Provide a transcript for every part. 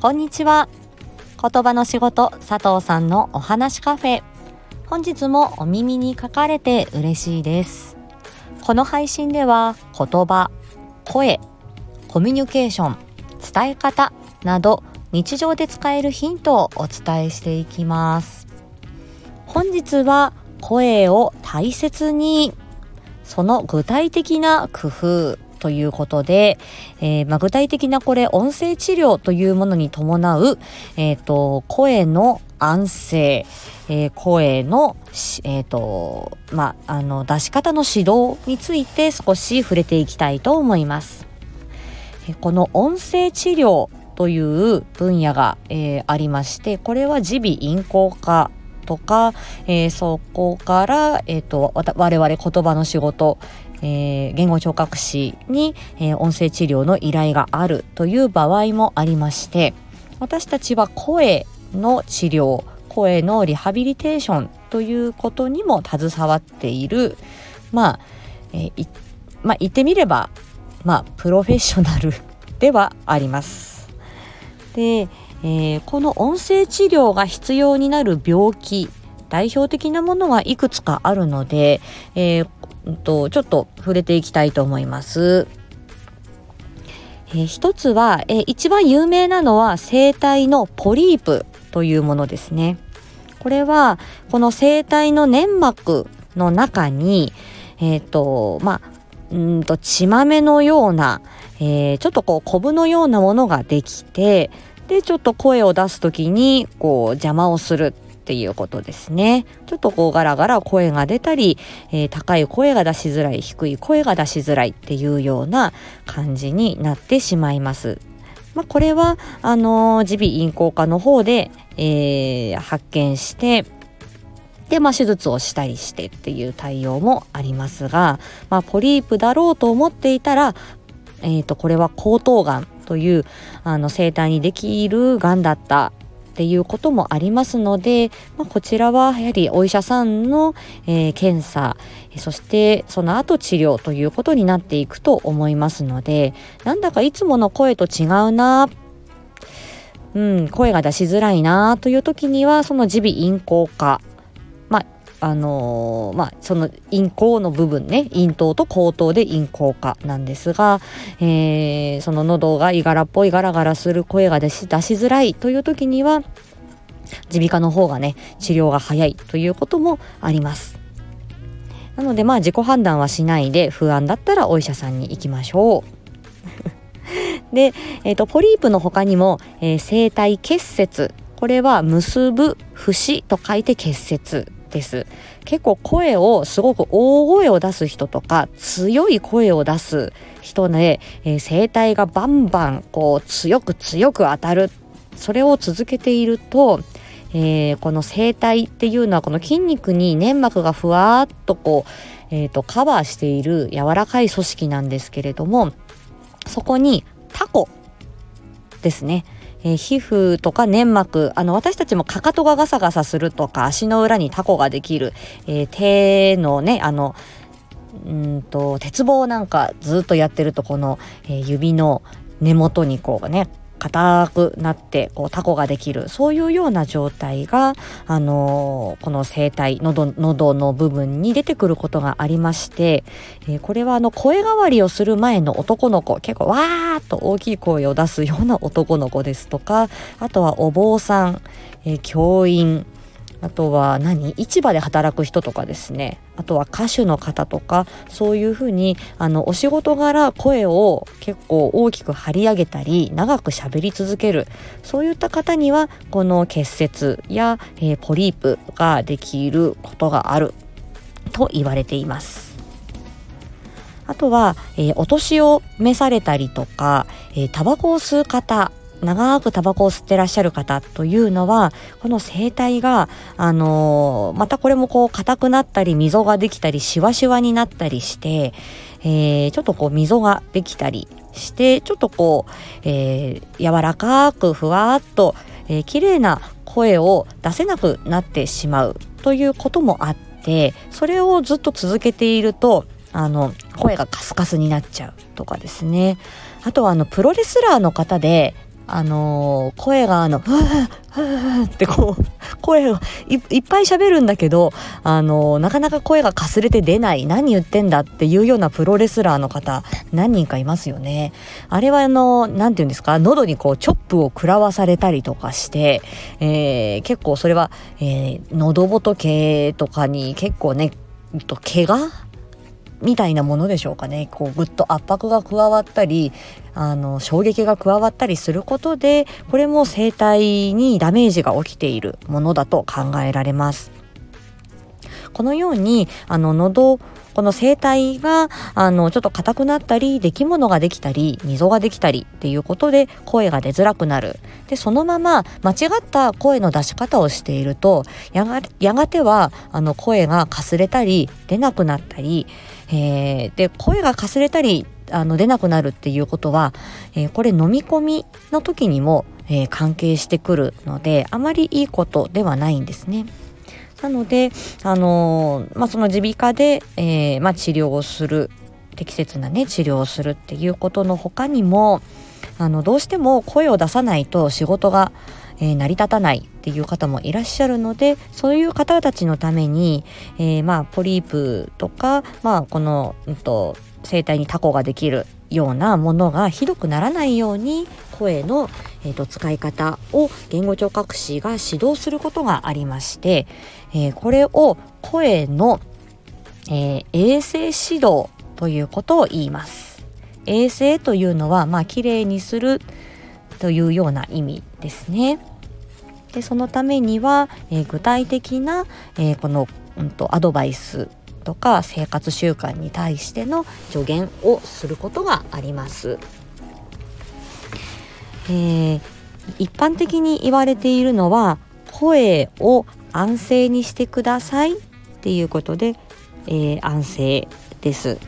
こんにちは。言葉の仕事佐藤さんのお話カフェ。本日もお耳に書かれて嬉しいです。この配信では言葉声コミュニケーション伝え方など日常で使えるヒントをお伝えしていきます。本日は声を大切にその具体的な工夫ということで、えー、まあ、具体的なこれ音声治療というものに伴う、えーと、声の安静、えー、声の、えーとまあ、あの出し方の指導について少し触れていきたいと思います。この音声治療という分野が、えー、ありましてこれは耳鼻咽喉科とか、えー、そこから、えーと、我々言葉の仕事、えー、言語聴覚士に、えー、音声治療の依頼があるという場合もありまして私たちは声の治療声のリハビリテーションということにも携わっているまあ、えー、まあ、言ってみればまあプロフェッショナルではあります。でえー、この音声治療が必要になる病気代表的なものはいくつかあるので、えー、うんとちょっと触れていきたいと思います。えー、一つは、えー、一番有名なのは声帯のポリープというものですね。これはこの声帯の粘膜の中に、えっ、ー、とまあうんと血豆のような、えー、ちょっとこうコブのようなものができてでちょっと声を出す時にこう邪魔をするっていうことですね。ちょっとこうガラガラ声が出たり、えー、高い声が出しづらい、低い声が出しづらいっていうような感じになってしまいます。まあ、これは、あの、耳鼻咽喉科の方で、えー、発見して、で、まあ、手術をしたりしてっていう対応もありますが、まあ、ポリープだろうと思っていたら、えっ、ー、と、これは喉頭がんというあの生体にできるがんだったっていうこともありますので、まあ、こちらはやはりお医者さんの、えー、検査そしてその後治療ということになっていくと思いますのでなんだかいつもの声と違うなうん、声が出しづらいなという時にはその耳鼻咽喉科あのー、まあ、その咽喉の部分ね、咽頭と口頭で咽喉科なんですが、えー、その喉がいがらっぽいガラガラする声が出し出しづらいという時には、耳鼻科の方がね、治療が早いということもあります。なのでまあ自己判断はしないで不安だったらお医者さんに行きましょう。で、えーと、ポリープの他にも、えー、声帯結節これは結ぶ節と書いて結節です。結構声をすごく大声を出す人とか強い声を出す人で、えー、声帯がバンバンこう強く強く当たる。それを続けていると、えー、この声帯っていうのはこの筋肉に粘膜がふわっとこう、えーとカバーしている柔らかい組織なんですけれどもそこにタコですね。えー、皮膚とか粘膜あの私たちもかかとがガサガサするとか足の裏にタコができる、えー、手のねあのうんと鉄棒なんかずっとやってるとこの、えー、指の根元にこうね硬くなってこうタコができるそういうような状態が、あのー、この声帯喉喉の部分に出てくることがありまして、えー、これはあの声変わりをする前の男の子結構わーっと大きい声を出すような男の子ですとかあとはお坊さん、えー、教員あとは何？市場で働く人とかですね。あとは歌手の方とかそういうふうにあのお仕事柄声を結構大きく張り上げたり長く喋り続ける。そういった方にはこの結節や、えー、ポリープができることがある。と言われています。あとは、えー、お年を召されたりとか、えー、タバコを吸う方長くタバコを吸ってらっしゃる方というのはこの声帯があのー、またこれもこう硬くなったり溝ができたりシワシワになったりして、えー、ちょっとこう溝ができたりしてちょっとこう、えー、柔らかくふわーっと、えー、綺麗な声を出せなくなってしまうということもあってそれをずっと続けているとあの声がカスカスになっちゃうとかですね。あとはあのプロレスラーの方であのー、声があの、ふぅふぅってこう、声がいっぱい喋るんだけど、あのー、なかなか声がかすれて出ない、何言ってんだっていうようなプロレスラーの方、何人かいますよね。あれはあの、なんて言うんですか、喉にこう、チョップを食らわされたりとかして、えー、結構それは、えー、喉仏とかに結構ね、と怪我みたいなものでしょうかねこうぐっと圧迫が加わったりあの衝撃が加わったりすることでこれも声帯にダメージが起きているものだと考えられます。このようにあの喉この声帯があのちょっと硬くなったり出来物ができたり溝ができたりっていうことで声が出づらくなるでそのまま間違った声の出し方をしているとやがやがてはあの声がかすれたり出なくなったりえー、で声がかすれたりあの出なくなるっていうことは、えー、これ飲み込みの時にも、えー、関係してくるのであまりいいことではないんですね。なので、あのまあ、その耳鼻科で、えまあ、治療をする適切なね治療をするっていうことの他にもあのどうしても声を出さないと仕事がえー、成り立たないっていう方もいらっしゃるのでそういう方たちのために、えー、まあポリープとか、まあ、この、うんと、声帯にタコができるようなものがひどくならないように声の、えーと、使い方を言語聴覚士が指導することがありまして、えー、これを声の、え、衛生指導ということを言います。衛生というのは、まあ、きれいにするというような意味ですね。でそのためには、えー、具体的な、えー、この、うんと、アドバイスとか生活習慣に対しての助言をすることがあります。えー、一般的に言われているのは声を安静にしてくださいっていうことで、えー、安静です。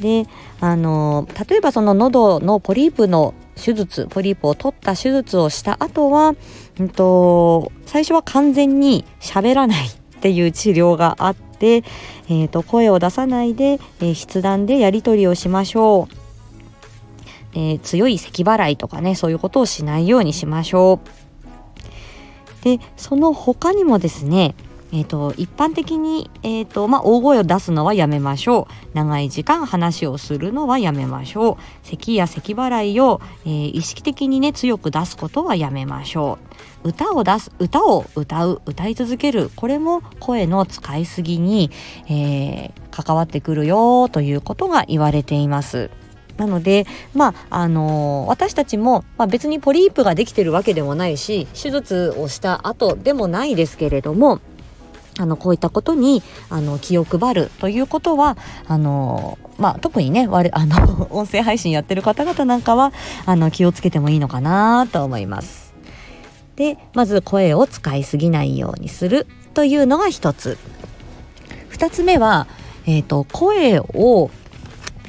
であの例えばその喉のポリープの手術ポリープを取った手術をした後は、うんと、最初は完全に喋らないっていう治療があって、えーと、声を出さないで、えー、筆談でやり取りをしましょう、えー、強い咳払いとかねそういうことをしないようにしましょう。でその他にもですねえーと、一般的に、えーとまあ、大声を出すのはやめましょう。長い時間話をするのはやめましょう。咳や咳払いを、えー、意識的にね強く出すことはやめましょう。歌を出す歌を歌う歌い続ける。これも声の使いすぎに、えー、関わってくるよということが言われています。なので、まああのー、私たちも、まあ、別にポリープができてるわけでもないし手術をした後でもないですけれどもあのこういったことにあの気を配るということはあの、まあ、特にね我あの 音声配信やってる方々なんかはあの気をつけてもいいのかなと思います。でまず声を使いすぎないようにするというのが一つ。二つ目は、えーと、声を、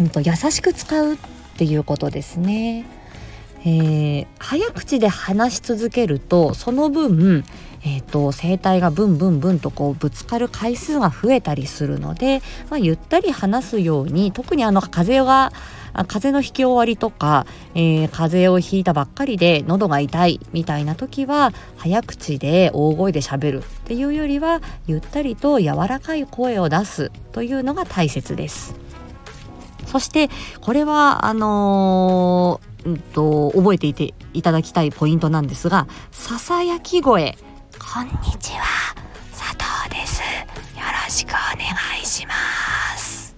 うんと、優しく使うっていうことですね。えー、早口で話し続けるとその分えーと、声帯がブンブンブンとこうぶつかる回数が増えたりするので、まあ、ゆったり話すように特にあの風が風邪の引き終わりとか、えー、風邪をひいたばっかりで喉が痛いみたいな時は早口で大声でしゃべるっていうよりはゆったりと柔らかい声を出すというのが大切です。そしてこれはあのー、うんと覚えていていただきたいポイントなんですがささやき声こんにちは佐藤です。よろしくお願いします。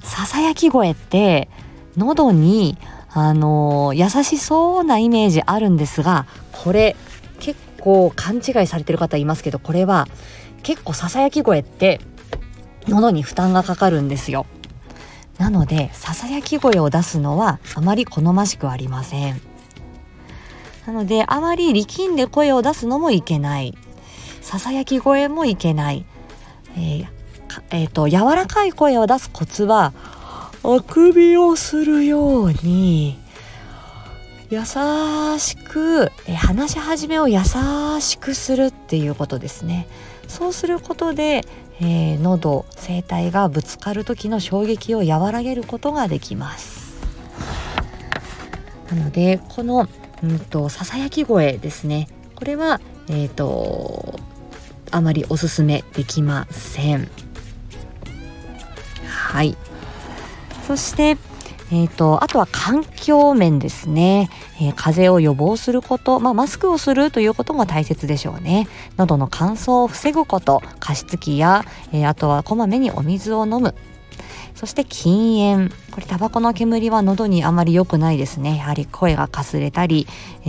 ささやき声って喉にあの優しそうなイメージあるんですがこれ結構勘違いされてる方いますけどこれは結構ささやき声って喉に負担がかかるんですよ。なのでささやき声を出すのはあまり好ましくありません。なのであまり力んで声を出すのもいけない。ささやき声もいけない、えーえーと、柔らかい声を出すコツはあくびをするように優しく、え話し始めを優しくするっていうことですね。そうすることで、えー、喉声帯がぶつかる時の衝撃を和らげることができます。なのでこのうんとささやき声ですね。これはえっ、ー、とあまりおすすめできません。はい。そしてえーと、あとは環境面ですね、えー、風邪を予防すること、まあ、マスクをするということも大切でしょうね。喉の乾燥を防ぐこと。加湿器や、えー、あとはこまめにお水を飲む。そして禁煙。これタバコの煙は喉にあまり良くないですね。やはり声がかすれたり、え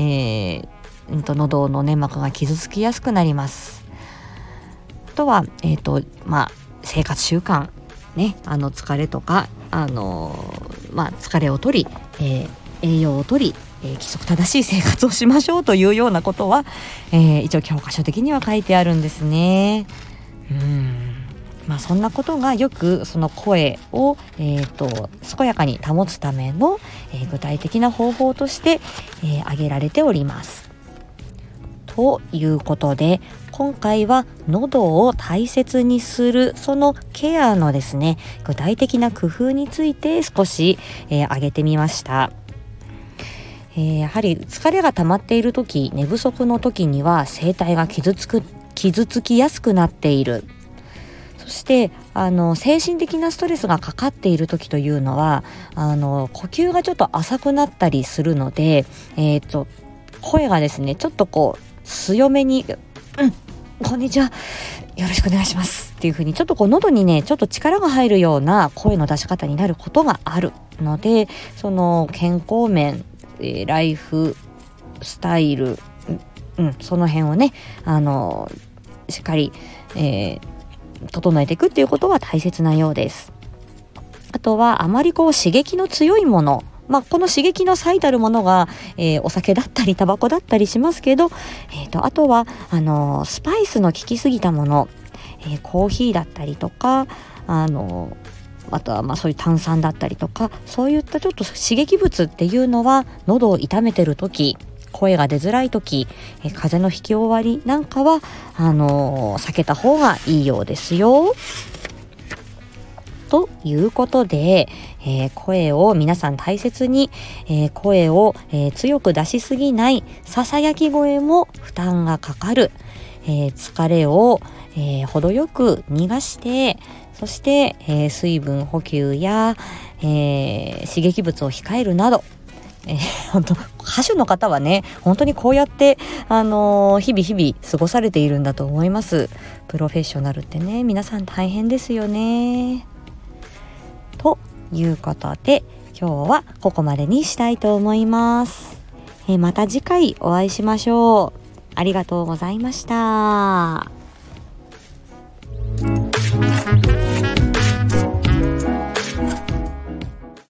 ー、んと喉の粘膜が傷つきやすくなります。とはえっ、ー、とまあ生活習慣ねあの疲れとかあのまあ、疲れを取り、えー、栄養を取り、えー、規則正しい生活をしましょうというようなことは、えー、一応教科書的には書いてあるんですね。うんまあ、そんなことがよくその声を、えーと、健やかに保つための、えー、具体的な方法として、えー、挙げられております。ということで今回は喉を大切にするそのケアのですね具体的な工夫について少し、えー、挙げてみました。えー、やはり疲れが溜まっている時寝不足の時には声帯が傷つく傷つきやすくなっているそしてあの精神的なストレスがかかっている時というのはあの呼吸がちょっと浅くなったりするので、えーと声がですねちょっとこう強めに、うん、こんにちは。よろしくお願いしますっていう風にちょっとこう喉にねちょっと力が入るような声の出し方になることがあるのでその健康面、え、ライフスタイル、うん、その辺をねあのしっかり、えー、整えていくっていうことは大切なようです。あとはあまりこう刺激の強いものまあ、この刺激の最たるものが、えー、お酒だったりタバコだったりしますけど、えーと、あとはあのスパイスの効きすぎたもの、えー、コーヒーだったりとかあのあとはまあそういう炭酸だったりとかそういったちょっと刺激物っていうのは喉を痛めてる時声が出づらい時、え、風邪の引き終わりなんかはあの、避けた方がいいようですよ。ということで、えー、声を皆さん大切に、えー、声を、えー、強く出しすぎないささやき声も負担がかかる、え疲れを、え程よく逃がしてそして、え水分補給や、え刺激物を控えるなどえー、本当歌手の方はね本当にこうやって、あのー、日々日々過ごされているんだと思います。プロフェッショナルってね皆さん大変ですよね。ということで今日はここまでにしたいと思います。えまた次回お会いしましょう。ありがとうございました。